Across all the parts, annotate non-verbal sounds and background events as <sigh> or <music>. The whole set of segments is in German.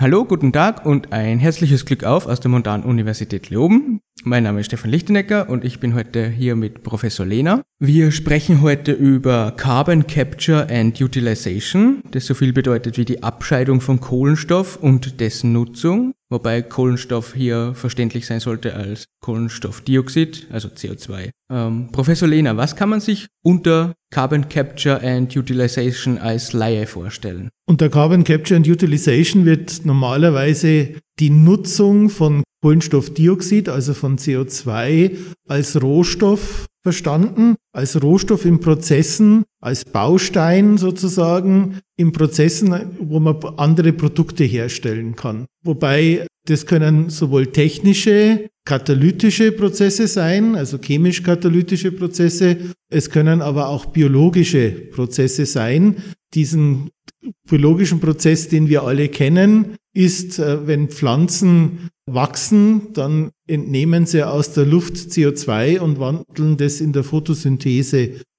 Hallo, guten Tag und ein herzliches Glück auf aus der Montan-Universität Leoben. Mein Name ist Stefan Lichtenecker und ich bin heute hier mit Professor Lehner. Wir sprechen heute über Carbon Capture and Utilization, das so viel bedeutet wie die Abscheidung von Kohlenstoff und dessen Nutzung, wobei Kohlenstoff hier verständlich sein sollte als Kohlenstoffdioxid, also CO2. Ähm, Professor Lehner, was kann man sich unter Carbon Capture and Utilization als Laie vorstellen? Unter Carbon Capture and Utilization wird normalerweise die Nutzung von Kohlenstoffdioxid, also von CO2, als Rohstoff verstanden, als Rohstoff in Prozessen, als Baustein sozusagen in Prozessen, wo man andere Produkte herstellen kann. Wobei das können sowohl technische, katalytische Prozesse sein, also chemisch-katalytische Prozesse. Es können aber auch biologische Prozesse sein. Diesen biologischen Prozess, den wir alle kennen, ist, äh, wenn Pflanzen wachsen, dann entnehmen sie aus der Luft CO2 und wandeln das in der Photosynthese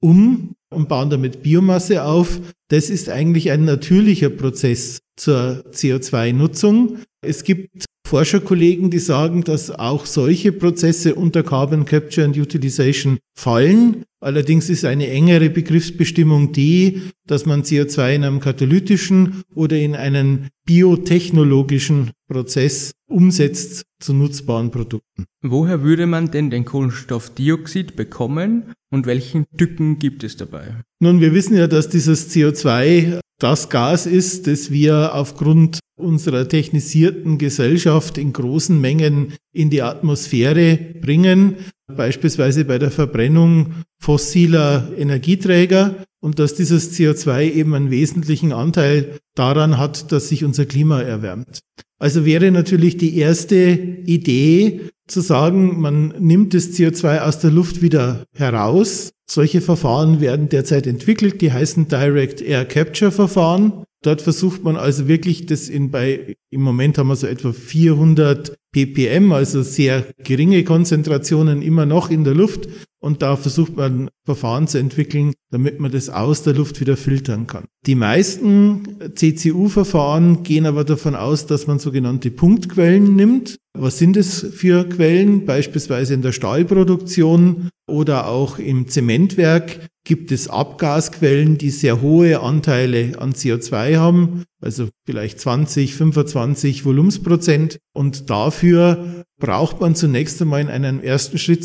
um und bauen damit Biomasse auf. Das ist eigentlich ein natürlicher Prozess zur CO2-Nutzung. Es gibt Forscherkollegen, die sagen, dass auch solche Prozesse unter Carbon Capture and Utilization fallen. Allerdings ist eine engere Begriffsbestimmung die, dass man CO2 in einem katalytischen oder in einen biotechnologischen Prozess umsetzt zu nutzbaren Produkten. Woher würde man denn den Kohlenstoffdioxid bekommen und welchen Tücken gibt es dabei? Nun, wir wissen ja, dass dieses CO2 das Gas ist, das wir aufgrund unserer technisierten Gesellschaft in großen Mengen in die Atmosphäre bringen, beispielsweise bei der Verbrennung fossiler Energieträger und dass dieses CO2 eben einen wesentlichen Anteil daran hat, dass sich unser Klima erwärmt. Also wäre natürlich die erste Idee zu sagen, man nimmt das CO2 aus der Luft wieder heraus. Solche Verfahren werden derzeit entwickelt, die heißen Direct Air Capture Verfahren. Dort versucht man also wirklich das in bei, im Moment haben wir so etwa 400 ppm, also sehr geringe Konzentrationen immer noch in der Luft. Und da versucht man Verfahren zu entwickeln, damit man das aus der Luft wieder filtern kann. Die meisten CCU-Verfahren gehen aber davon aus, dass man sogenannte Punktquellen nimmt. Was sind es für Quellen? Beispielsweise in der Stahlproduktion oder auch im Zementwerk gibt es Abgasquellen, die sehr hohe Anteile an CO2 haben, also vielleicht 20, 25 Volumensprozent. Und dafür braucht man zunächst einmal in einem ersten Schritt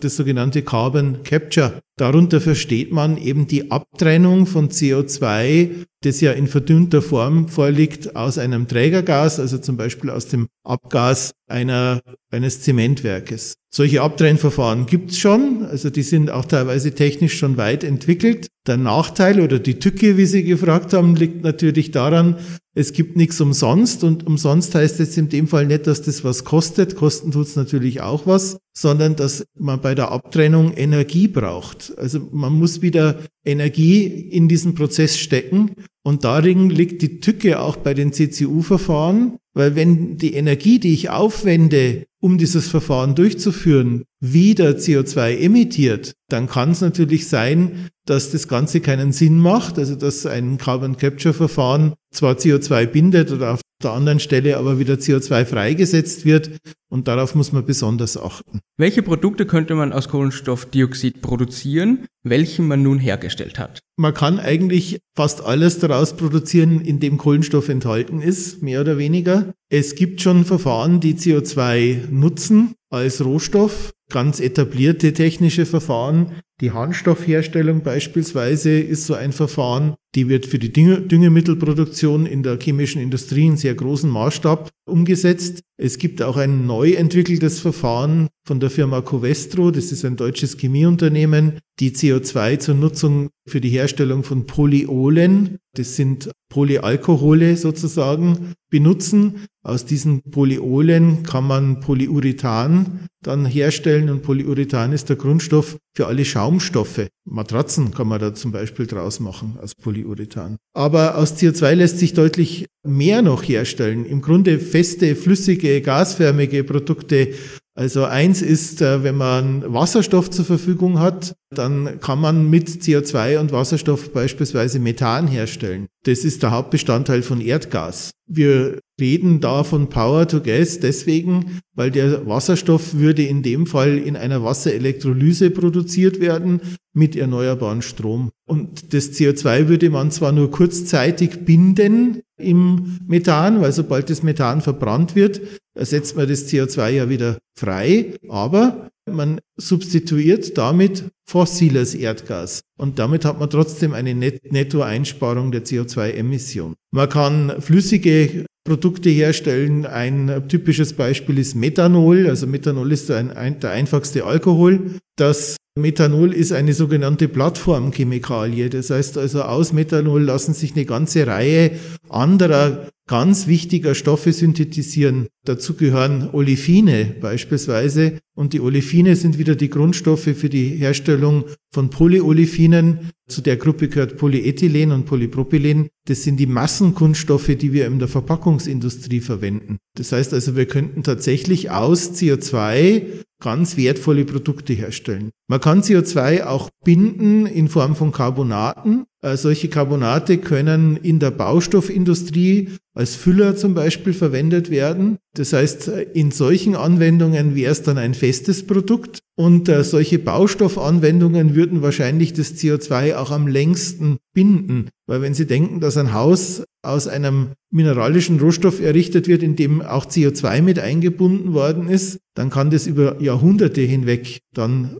das sogenannte Carbon Capture. Darunter versteht man eben die Abtrennung von CO2, das ja in verdünnter Form vorliegt, aus einem Trägergas, also zum Beispiel aus dem Abgas einer, eines Zementwerkes. Solche Abtrennverfahren gibt's schon, also die sind auch teilweise technisch schon weit entwickelt. Der Nachteil oder die Tücke, wie Sie gefragt haben, liegt natürlich daran, es gibt nichts umsonst und umsonst heißt jetzt in dem Fall nicht, dass das was kostet, kosten tut's natürlich auch was, sondern dass man bei der Abtrennung Energie braucht. Also man muss wieder Energie in diesen Prozess stecken und darin liegt die Tücke auch bei den CCU-Verfahren, weil wenn die Energie, die ich aufwende, um dieses Verfahren durchzuführen, wieder CO2 emittiert, dann kann es natürlich sein, dass das Ganze keinen Sinn macht, also dass ein Carbon Capture Verfahren zwar CO2 bindet oder auf der anderen Stelle aber wieder CO2 freigesetzt wird und darauf muss man besonders achten. Welche Produkte könnte man aus Kohlenstoffdioxid produzieren, welchen man nun hergestellt hat? Man kann eigentlich fast alles daraus produzieren, in dem Kohlenstoff enthalten ist, mehr oder weniger. Es gibt schon Verfahren, die CO2 nutzen als Rohstoff, ganz etablierte technische Verfahren. Die Harnstoffherstellung beispielsweise ist so ein Verfahren, die wird für die Düngemittelproduktion in der chemischen Industrie in sehr großen Maßstab umgesetzt. Es gibt auch ein neu entwickeltes Verfahren von der Firma Covestro, das ist ein deutsches Chemieunternehmen, die CO2 zur Nutzung für die Herstellung von Polyolen, das sind Polyalkohole sozusagen, benutzen. Aus diesen Polyolen kann man Polyurethan dann herstellen und Polyurethan ist der Grundstoff für alle Schaumstoffe. Matratzen kann man da zum Beispiel draus machen aus Polyurethan. Aber aus CO2 lässt sich deutlich mehr noch herstellen. Im Grunde feste, flüssige, gasförmige Produkte also eins ist, äh, wenn man Wasserstoff zur Verfügung hat, dann kann man mit CO2 und Wasserstoff beispielsweise Methan herstellen. Das ist der Hauptbestandteil von Erdgas. Wir reden da von Power to Gas deswegen, weil der Wasserstoff würde in dem Fall in einer Wasserelektrolyse produziert werden mit erneuerbaren Strom. Und das CO2 würde man zwar nur kurzzeitig binden im Methan, weil sobald das Methan verbrannt wird, ersetzt man das CO2 ja wieder frei, aber man substituiert damit fossiles Erdgas. Und damit hat man trotzdem eine Nettoeinsparung der CO2-Emission. Man kann flüssige Produkte herstellen. Ein typisches Beispiel ist Methanol. Also Methanol ist ein, ein, der einfachste Alkohol. Das Methanol ist eine sogenannte Plattformchemikalie. Das heißt also, aus Methanol lassen sich eine ganze Reihe anderer ganz wichtiger Stoffe synthetisieren. Dazu gehören Olefine beispielsweise. Und die Olefine sind wieder die Grundstoffe für die Herstellung von Polyolefinen. Zu der Gruppe gehört Polyethylen und Polypropylen. Das sind die Massenkunststoffe, die wir in der Verpackungsindustrie verwenden. Das heißt also, wir könnten tatsächlich aus CO2 ganz wertvolle Produkte herstellen. Man kann CO2 auch binden in Form von Carbonaten. Äh, solche Carbonate können in der Baustoffindustrie als Füller zum Beispiel verwendet werden. Das heißt, in solchen Anwendungen wäre es dann ein festes Produkt und äh, solche Baustoffanwendungen würden wahrscheinlich das CO2 auch am längsten binden. Weil wenn Sie denken, dass ein Haus aus einem mineralischen Rohstoff errichtet wird, in dem auch CO2 mit eingebunden worden ist, dann kann das über Jahrhunderte hinweg dann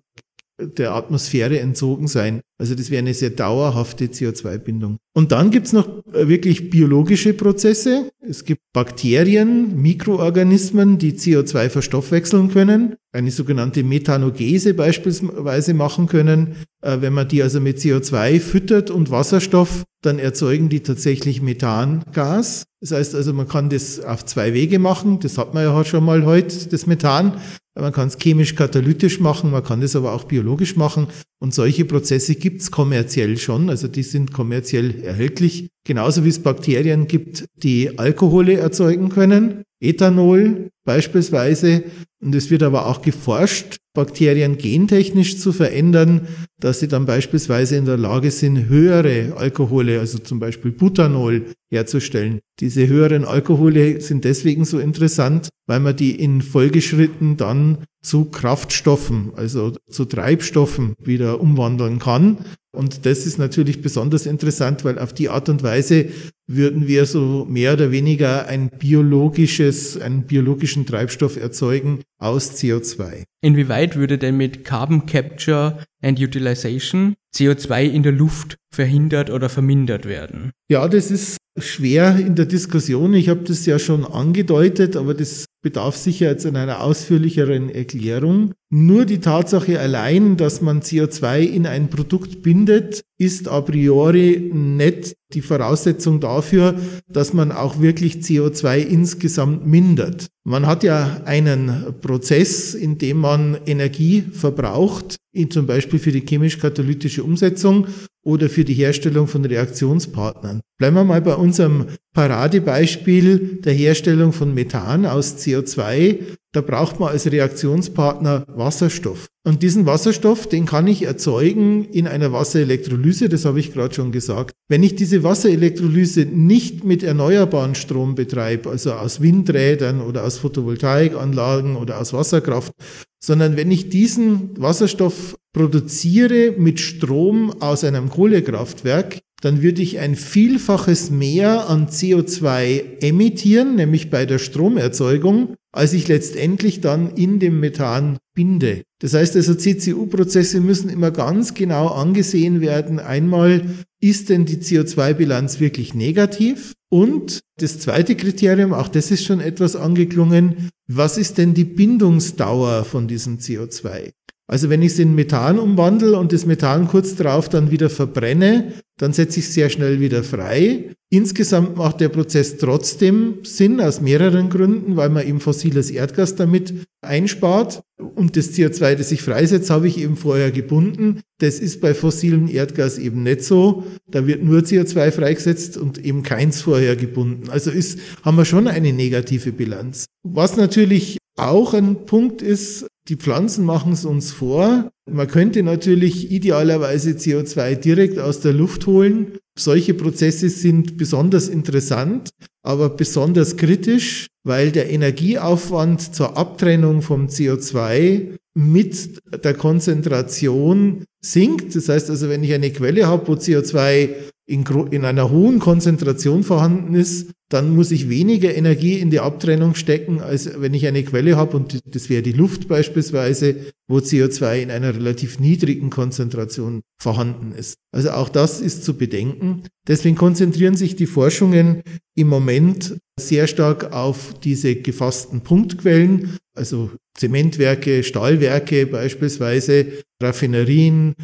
der Atmosphäre entzogen sein. Also das wäre eine sehr dauerhafte CO2-Bindung. Und dann gibt's noch äh, wirklich biologische Prozesse. Es gibt Bakterien, Mikroorganismen, die CO2 verstoffwechseln können, eine sogenannte Methanogese beispielsweise machen können. Äh, wenn man die also mit CO2 füttert und Wasserstoff, dann erzeugen die tatsächlich Methangas. Das heißt also, man kann das auf zwei Wege machen. Das hat man ja schon mal heute, das Methan. Man kann es chemisch-katalytisch machen, man kann es aber auch biologisch machen. Und solche Prozesse gibt es kommerziell schon, also die sind kommerziell erhältlich. Genauso wie es Bakterien gibt, die Alkohole erzeugen können, Ethanol beispielsweise. Und es wird aber auch geforscht, Bakterien gentechnisch zu verändern, dass sie dann beispielsweise in der Lage sind, höhere Alkohole, also zum Beispiel Butanol, herzustellen. Diese höheren Alkohole sind deswegen so interessant, weil man die in Folgeschritten dann zu Kraftstoffen, also zu Treibstoffen wieder umwandeln kann. Und das ist natürlich besonders interessant, weil auf die Art und Weise würden wir so mehr oder weniger ein biologisches, einen biologischen Treibstoff erzeugen aus CO2. Inwieweit würde denn mit Carbon Capture and Utilization CO2 in der Luft verhindert oder vermindert werden? Ja, das ist schwer in der Diskussion. Ich habe das ja schon angedeutet, aber das bedarf sicher jetzt in einer ausführlicheren Erklärung. Nur die Tatsache allein, dass man CO2 in ein Produkt bindet, ist a priori nicht die Voraussetzung dafür, dass man auch wirklich CO2 insgesamt mindert. Man hat ja einen Prozess, in dem man Energie verbraucht, zum Beispiel für die chemisch-katalytische Umsetzung oder für die Herstellung von Reaktionspartnern. Bleiben wir mal bei unserem Paradebeispiel der Herstellung von Methan aus CO2. Da braucht man als Reaktionspartner Wasserstoff. Und diesen Wasserstoff, den kann ich erzeugen in einer Wasserelektrolyse, das habe ich gerade schon gesagt. Wenn ich diese Wasserelektrolyse nicht mit erneuerbaren Strom betreibe, also aus Windrädern oder aus Photovoltaikanlagen oder aus Wasserkraft, sondern wenn ich diesen Wasserstoff produziere mit Strom aus einem Kohlekraftwerk, dann würde ich ein Vielfaches mehr an CO2 emittieren, nämlich bei der Stromerzeugung, als ich letztendlich dann in dem Methan binde. Das heißt also, CCU-Prozesse müssen immer ganz genau angesehen werden. Einmal, ist denn die CO2-Bilanz wirklich negativ? Und das zweite Kriterium, auch das ist schon etwas angeklungen, was ist denn die Bindungsdauer von diesem CO2? Also wenn ich es in Methan umwandle und das Methan kurz darauf dann wieder verbrenne, dann setze ich es sehr schnell wieder frei. Insgesamt macht der Prozess trotzdem Sinn aus mehreren Gründen, weil man eben fossiles Erdgas damit einspart. Und das CO2, das ich freisetze, habe ich eben vorher gebunden. Das ist bei fossilem Erdgas eben nicht so. Da wird nur CO2 freigesetzt und eben keins vorher gebunden. Also ist, haben wir schon eine negative Bilanz. Was natürlich auch ein Punkt ist, die Pflanzen machen es uns vor. Man könnte natürlich idealerweise CO2 direkt aus der Luft holen. Solche Prozesse sind besonders interessant, aber besonders kritisch, weil der Energieaufwand zur Abtrennung vom CO2 mit der Konzentration sinkt. Das heißt also, wenn ich eine Quelle habe, wo CO2 in, in einer hohen Konzentration vorhanden ist, dann muss ich weniger Energie in die Abtrennung stecken, als wenn ich eine Quelle habe, und das wäre die Luft beispielsweise, wo CO2 in einer relativ niedrigen Konzentration vorhanden ist. Also auch das ist zu bedenken. Deswegen konzentrieren sich die Forschungen im Moment sehr stark auf diese gefassten Punktquellen, also Zementwerke, Stahlwerke beispielsweise, Raffinerien,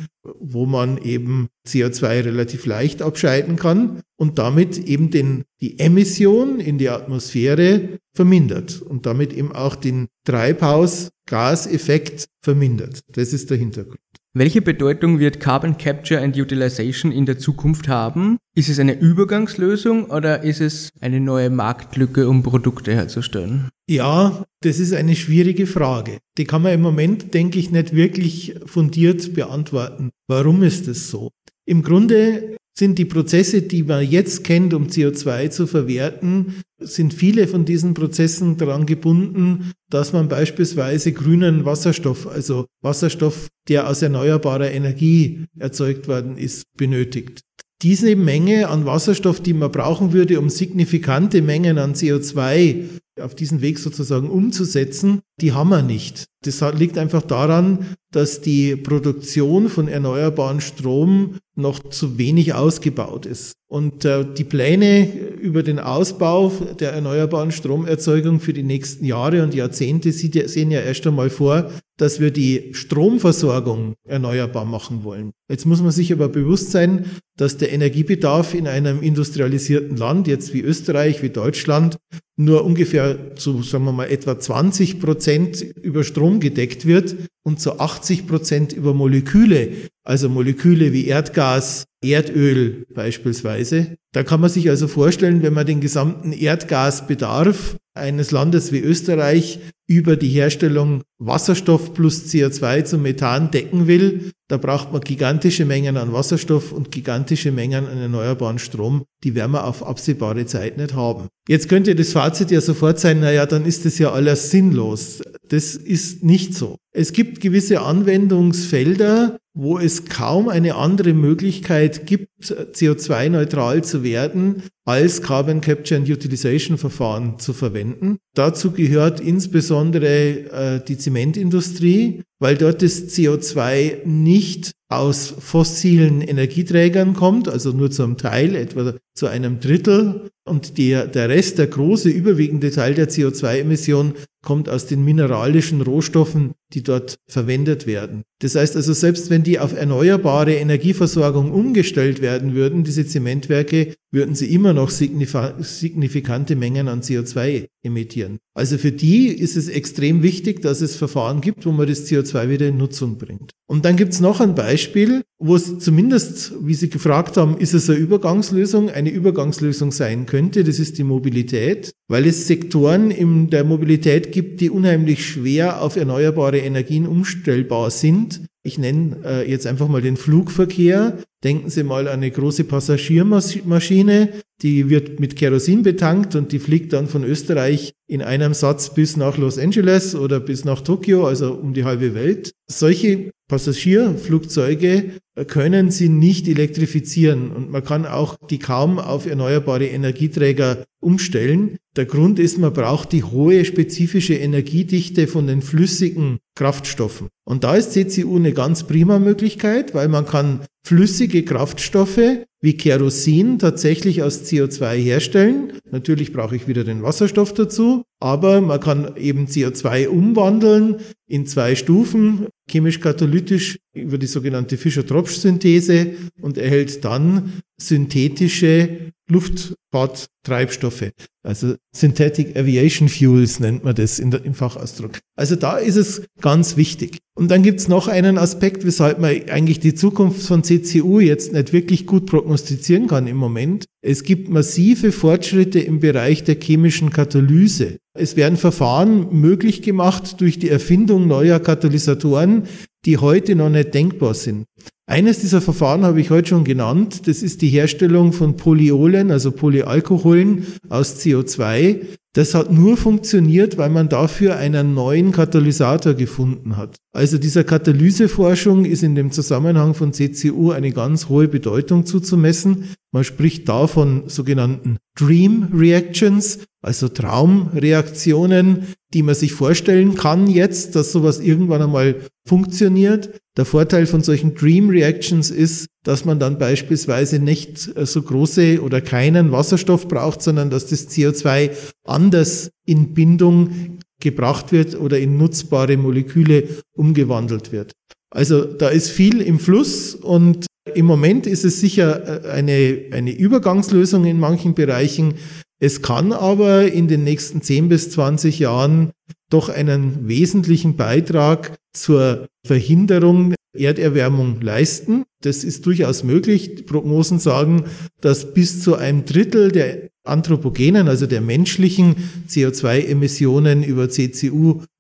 wo man eben CO2 relativ leicht abscheiden kann und damit eben den, die Emission in die Atmosphäre vermindert und damit eben auch den Treibhausgaseffekt vermindert. Das ist der Hintergrund. Welche Bedeutung wird Carbon Capture and Utilization in der Zukunft haben? Ist es eine Übergangslösung oder ist es eine neue Marktlücke, um Produkte herzustellen? Ja, das ist eine schwierige Frage. Die kann man im Moment, denke ich, nicht wirklich fundiert beantworten. Warum ist es so? Im Grunde sind die Prozesse, die man jetzt kennt, um CO2 zu verwerten, sind viele von diesen Prozessen daran gebunden, dass man beispielsweise grünen Wasserstoff, also Wasserstoff, der aus erneuerbarer Energie erzeugt worden ist, benötigt. Diese Menge an Wasserstoff, die man brauchen würde, um signifikante Mengen an CO2 auf diesen Weg sozusagen umzusetzen, die haben wir nicht. Das liegt einfach daran, dass die Produktion von erneuerbaren Strom noch zu wenig ausgebaut ist. Und äh, die Pläne über den Ausbau der erneuerbaren Stromerzeugung für die nächsten Jahre und Jahrzehnte sehen ja erst einmal vor, dass wir die Stromversorgung erneuerbar machen wollen. Jetzt muss man sich aber bewusst sein, dass der Energiebedarf in einem industrialisierten Land, jetzt wie Österreich, wie Deutschland, nur ungefähr zu, sagen wir mal, etwa 20 Prozent über Strom gedeckt wird und zu 80 Prozent über Moleküle, also Moleküle wie Erdgas, Erdöl beispielsweise. Da kann man sich also vorstellen, wenn man den gesamten Erdgasbedarf eines Landes wie Österreich über die Herstellung Wasserstoff plus CO2 zum Methan decken will, da braucht man gigantische Mengen an Wasserstoff und gigantische Mengen an erneuerbaren Strom. Die werden wir auf absehbare Zeit nicht haben. Jetzt könnte das Fazit ja sofort sein, naja, dann ist das ja alles sinnlos. Das ist nicht so. Es gibt gewisse Anwendungsfelder, wo es kaum eine andere Möglichkeit gibt, CO2-neutral zu werden, als Carbon Capture and Utilization Verfahren zu verwenden. Dazu gehört insbesondere äh, die Zementindustrie, weil dort das CO2 nicht aus fossilen Energieträgern kommt, also nur zum Teil, etwa zu einem Drittel. Und der, der Rest, der große, überwiegende Teil der CO2-Emission kommt aus den mineralischen Rohstoffen, die dort verwendet werden. Das heißt also, selbst wenn die auf erneuerbare Energieversorgung umgestellt werden würden, diese Zementwerke, würden sie immer noch signifikante Mengen an CO2 emittieren. Also für die ist es extrem wichtig, dass es Verfahren gibt, wo man das CO2 wieder in Nutzung bringt. Und dann gibt es noch ein Beispiel, wo es zumindest, wie Sie gefragt haben, ist es eine Übergangslösung, eine Übergangslösung sein könnte. Das ist die Mobilität, weil es Sektoren in der Mobilität gibt, die unheimlich schwer auf erneuerbare Energien umstellbar sind. Ich nenne äh, jetzt einfach mal den Flugverkehr. Denken Sie mal an eine große Passagiermaschine, die wird mit Kerosin betankt und die fliegt dann von Österreich in einem Satz bis nach Los Angeles oder bis nach Tokio, also um die halbe Welt. Solche Passagierflugzeuge können sie nicht elektrifizieren und man kann auch die kaum auf erneuerbare Energieträger umstellen. Der Grund ist, man braucht die hohe spezifische Energiedichte von den flüssigen Kraftstoffen. Und da ist CCU eine ganz prima Möglichkeit, weil man kann flüssige Kraftstoffe wie Kerosin tatsächlich aus CO2 herstellen. Natürlich brauche ich wieder den Wasserstoff dazu, aber man kann eben CO2 umwandeln in zwei Stufen, chemisch-katalytisch über die sogenannte Fischer-Tropsch-Synthese und erhält dann synthetische Luftfahrttreibstoffe. Also Synthetic Aviation Fuels nennt man das im Fachausdruck. Also da ist es ganz wichtig. Und dann gibt's noch einen Aspekt, weshalb man eigentlich die Zukunft von CCU jetzt nicht wirklich gut prognostizieren kann im Moment. Es gibt massive Fortschritte im Bereich der chemischen Katalyse. Es werden Verfahren möglich gemacht durch die Erfindung neuer Katalysatoren, die heute noch nicht denkbar sind. Eines dieser Verfahren habe ich heute schon genannt. Das ist die Herstellung von Polyolen, also Polyalkoholen aus CO2. Das hat nur funktioniert, weil man dafür einen neuen Katalysator gefunden hat. Also dieser Katalyseforschung ist in dem Zusammenhang von CCU eine ganz hohe Bedeutung zuzumessen. Man spricht da von sogenannten Dream Reactions, also Traumreaktionen, die man sich vorstellen kann jetzt, dass sowas irgendwann einmal funktioniert. Der Vorteil von solchen Dream Reactions ist, dass man dann beispielsweise nicht so große oder keinen Wasserstoff braucht, sondern dass das CO2 anders in Bindung gebracht wird oder in nutzbare Moleküle umgewandelt wird. Also da ist viel im Fluss und im Moment ist es sicher äh, eine, eine Übergangslösung in manchen Bereichen. Es kann aber in den nächsten 10 bis 20 Jahren doch einen wesentlichen Beitrag zur Verhinderung Erderwärmung leisten. Das ist durchaus möglich. Die Prognosen sagen, dass bis zu einem Drittel der anthropogenen, also der menschlichen CO2-Emissionen über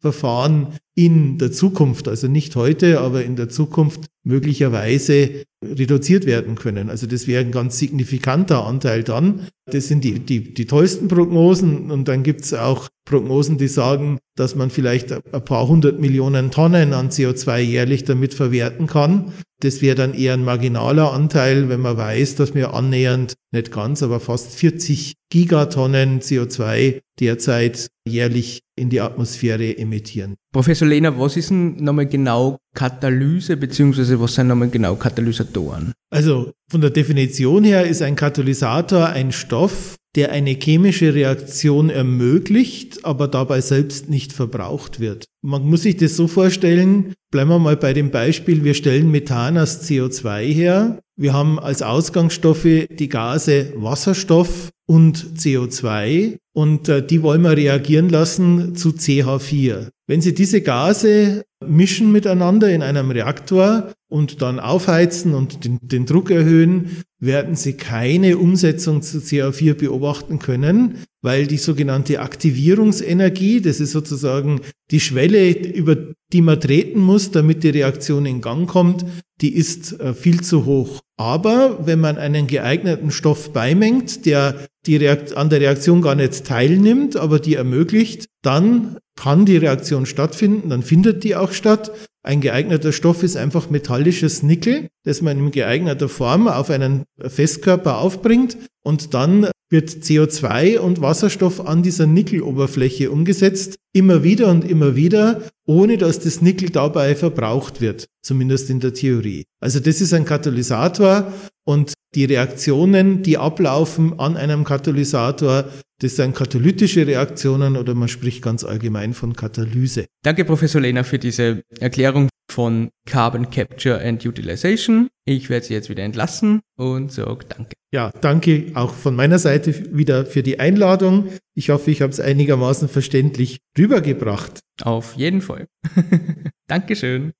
CCU-Verfahren in der Zukunft, also nicht heute, aber in der Zukunft möglicherweise reduziert werden können. Also das wäre ein ganz signifikanter Anteil dann. Das sind die, die, die tollsten Prognosen und dann gibt es auch Prognosen, die sagen, dass man vielleicht ein paar hundert Millionen Tonnen an CO2 jährlich damit verwerten kann. Das wäre dann eher ein marginaler Anteil, wenn man weiß, dass wir annähernd, nicht ganz, aber fast 40 Gigatonnen CO2 derzeit jährlich in die Atmosphäre emittieren. Professor Lehner, was ist denn nochmal genau Katalyse, beziehungsweise was sind nochmal genau Katalysatoren? Also von der Definition her ist ein Katalysator ein Stoff, der eine chemische Reaktion ermöglicht, aber dabei selbst nicht verbraucht wird. Man muss sich das so vorstellen, bleiben wir mal bei dem Beispiel, wir stellen Methan aus CO2 her. Wir haben als Ausgangsstoffe die Gase Wasserstoff und CO2 und äh, die wollen wir reagieren lassen zu CH4. Wenn Sie diese Gase mischen miteinander in einem Reaktor und dann aufheizen und den, den Druck erhöhen, werden Sie keine Umsetzung zu CH4 beobachten können, weil die sogenannte Aktivierungsenergie, das ist sozusagen die Schwelle, über die man treten muss, damit die Reaktion in Gang kommt, die ist äh, viel zu hoch. Aber wenn man einen geeigneten Stoff beimengt, der die Reakt an der Reaktion gar nicht teilnimmt, aber die ermöglicht, dann kann die Reaktion stattfinden, dann findet die auch statt. Ein geeigneter Stoff ist einfach metallisches Nickel, das man in geeigneter Form auf einen Festkörper aufbringt und dann wird CO2 und Wasserstoff an dieser Nickeloberfläche umgesetzt, immer wieder und immer wieder, ohne dass das Nickel dabei verbraucht wird, zumindest in der Theorie. Also das ist ein Katalysator und die Reaktionen, die ablaufen an einem Katalysator, das sind katalytische Reaktionen oder man spricht ganz allgemein von Katalyse. Danke, Professor Lehner, für diese Erklärung von Carbon Capture and Utilization. Ich werde Sie jetzt wieder entlassen und sage danke. Ja, danke auch von meiner Seite wieder für die Einladung. Ich hoffe, ich habe es einigermaßen verständlich rübergebracht. Auf jeden Fall. <laughs> Dankeschön.